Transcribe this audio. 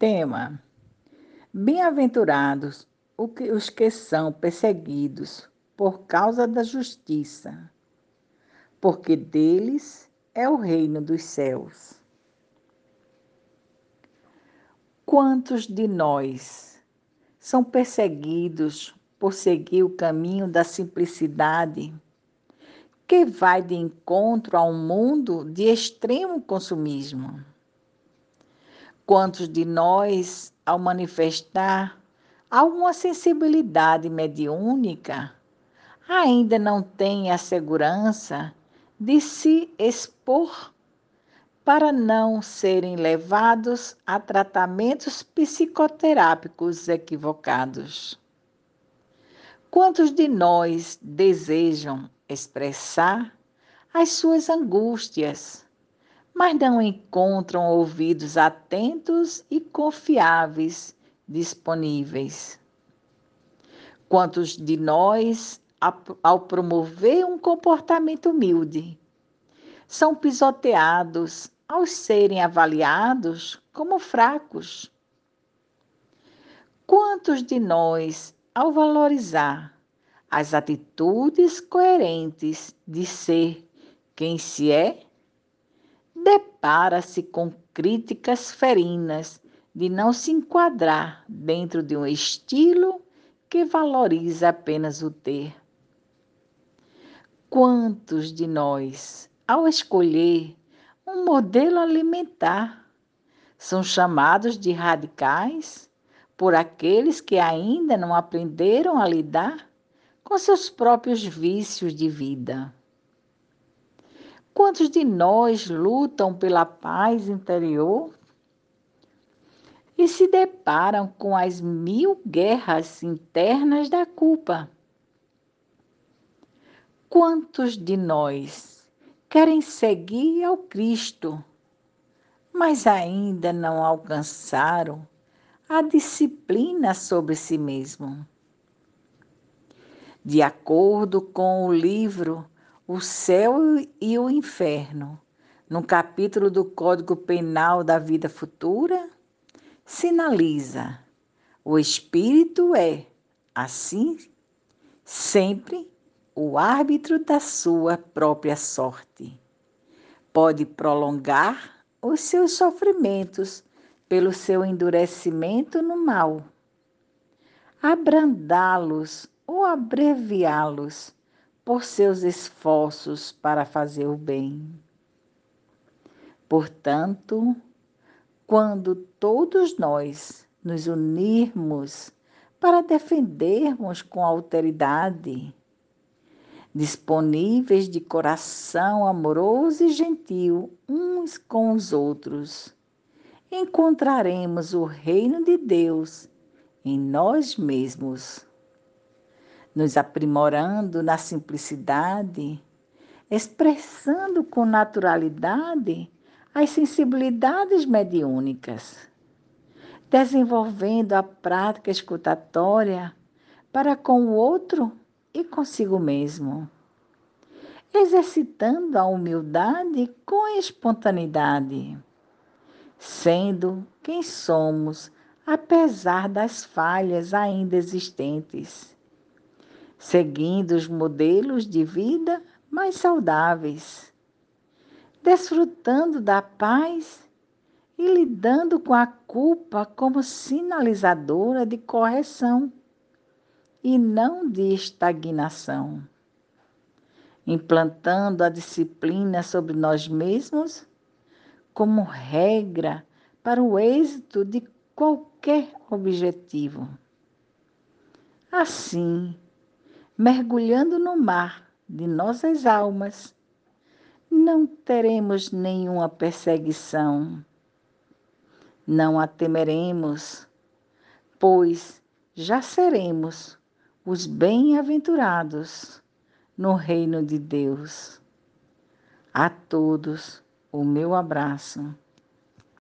Tema: Bem-aventurados os que são perseguidos por causa da justiça, porque deles é o reino dos céus. Quantos de nós são perseguidos por seguir o caminho da simplicidade, que vai de encontro a um mundo de extremo consumismo? Quantos de nós, ao manifestar alguma sensibilidade mediúnica, ainda não têm a segurança de se expor para não serem levados a tratamentos psicoterápicos equivocados. Quantos de nós desejam expressar as suas angústias, mas não encontram ouvidos atentos e confiáveis disponíveis? Quantos de nós, ao promover um comportamento humilde, são pisoteados ao serem avaliados como fracos? Quantos de nós ao valorizar as atitudes coerentes de ser quem se é, depara-se com críticas ferinas de não se enquadrar dentro de um estilo que valoriza apenas o ter. Quantos de nós, ao escolher um modelo alimentar, são chamados de radicais por aqueles que ainda não aprenderam a lidar com seus próprios vícios de vida. Quantos de nós lutam pela paz interior e se deparam com as mil guerras internas da culpa? Quantos de nós querem seguir ao Cristo, mas ainda não alcançaram a disciplina sobre si mesmo. De acordo com o livro O Céu e o Inferno, no capítulo do Código Penal da Vida Futura, sinaliza: o espírito é, assim, sempre o árbitro da sua própria sorte. Pode prolongar os seus sofrimentos pelo seu endurecimento no mal, abrandá-los ou abreviá-los por seus esforços para fazer o bem. Portanto, quando todos nós nos unirmos para defendermos com alteridade, disponíveis de coração amoroso e gentil uns com os outros, encontraremos o reino de Deus em nós mesmos, nos aprimorando na simplicidade, expressando com naturalidade as sensibilidades mediúnicas, desenvolvendo a prática escutatória para com o outro e consigo mesmo, exercitando a humildade com espontaneidade sendo quem somos, apesar das falhas ainda existentes, seguindo os modelos de vida mais saudáveis, desfrutando da paz e lidando com a culpa como sinalizadora de correção e não de estagnação, implantando a disciplina sobre nós mesmos como regra para o êxito de qualquer objetivo. Assim, mergulhando no mar de nossas almas, não teremos nenhuma perseguição, não a temeremos, pois já seremos os bem-aventurados no reino de Deus. A todos, o meu abraço.